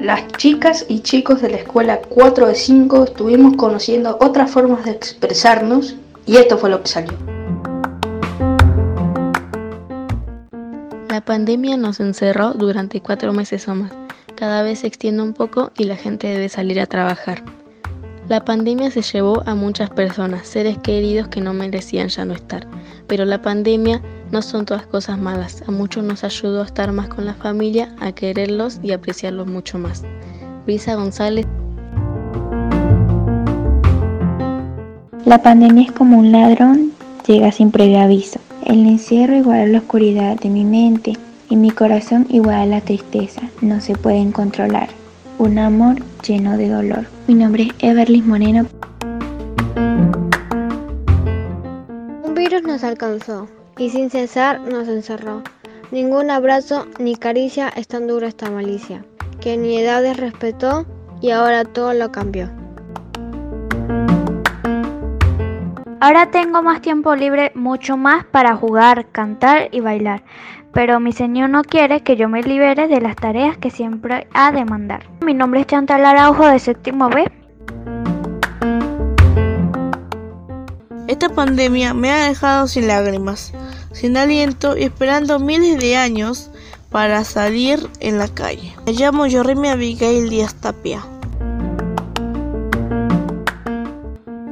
Las chicas y chicos de la escuela 4 de 5 estuvimos conociendo otras formas de expresarnos y esto fue lo que salió. La pandemia nos encerró durante cuatro meses o más. Cada vez se extiende un poco y la gente debe salir a trabajar. La pandemia se llevó a muchas personas, seres queridos que no merecían ya no estar. Pero la pandemia no son todas cosas malas. A muchos nos ayudó a estar más con la familia, a quererlos y apreciarlos mucho más. Luisa González. La pandemia es como un ladrón, llega sin previo aviso. El encierro igual a la oscuridad de mi mente y mi corazón igual a la tristeza. No se pueden controlar. Un amor lleno de dolor. Mi nombre es Everly Moreno. Un virus nos alcanzó y sin cesar nos encerró. Ningún abrazo ni caricia es tan dura esta malicia, que ni edades respetó y ahora todo lo cambió. Ahora tengo más tiempo libre, mucho más para jugar, cantar y bailar, pero mi señor no quiere que yo me libere de las tareas que siempre ha de mandar. Mi nombre es Chantal Araujo de séptimo B. Esta pandemia me ha dejado sin lágrimas, sin aliento y esperando miles de años para salir en la calle. Me llamo Yorrimi Abigail Díaz Tapia.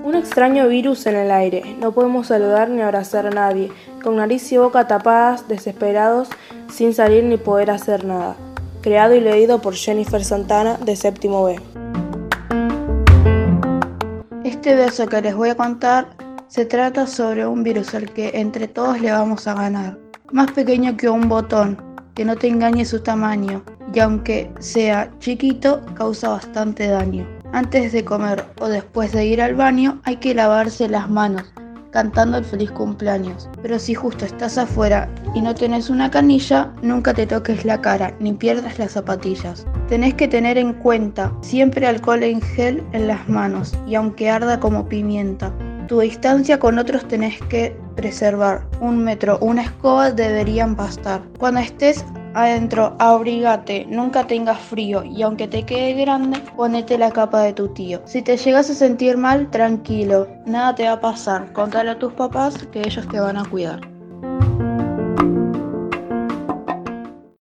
Un extraño virus en el aire. No podemos saludar ni abrazar a nadie, con nariz y boca tapadas, desesperados, sin salir ni poder hacer nada. Creado y leído por Jennifer Santana de Séptimo B. Este verso que les voy a contar se trata sobre un virus al que entre todos le vamos a ganar. Más pequeño que un botón, que no te engañe su tamaño, y aunque sea chiquito, causa bastante daño. Antes de comer o después de ir al baño hay que lavarse las manos, cantando el feliz cumpleaños. Pero si justo estás afuera y no tenés una canilla, nunca te toques la cara ni pierdas las zapatillas. Tenés que tener en cuenta siempre alcohol en gel en las manos y aunque arda como pimienta. Tu distancia con otros tenés que preservar. Un metro, una escoba deberían bastar. Cuando estés adentro, abrigate, nunca tengas frío y aunque te quede grande, ponete la capa de tu tío. Si te llegas a sentir mal, tranquilo, nada te va a pasar. Contale a tus papás que ellos te van a cuidar.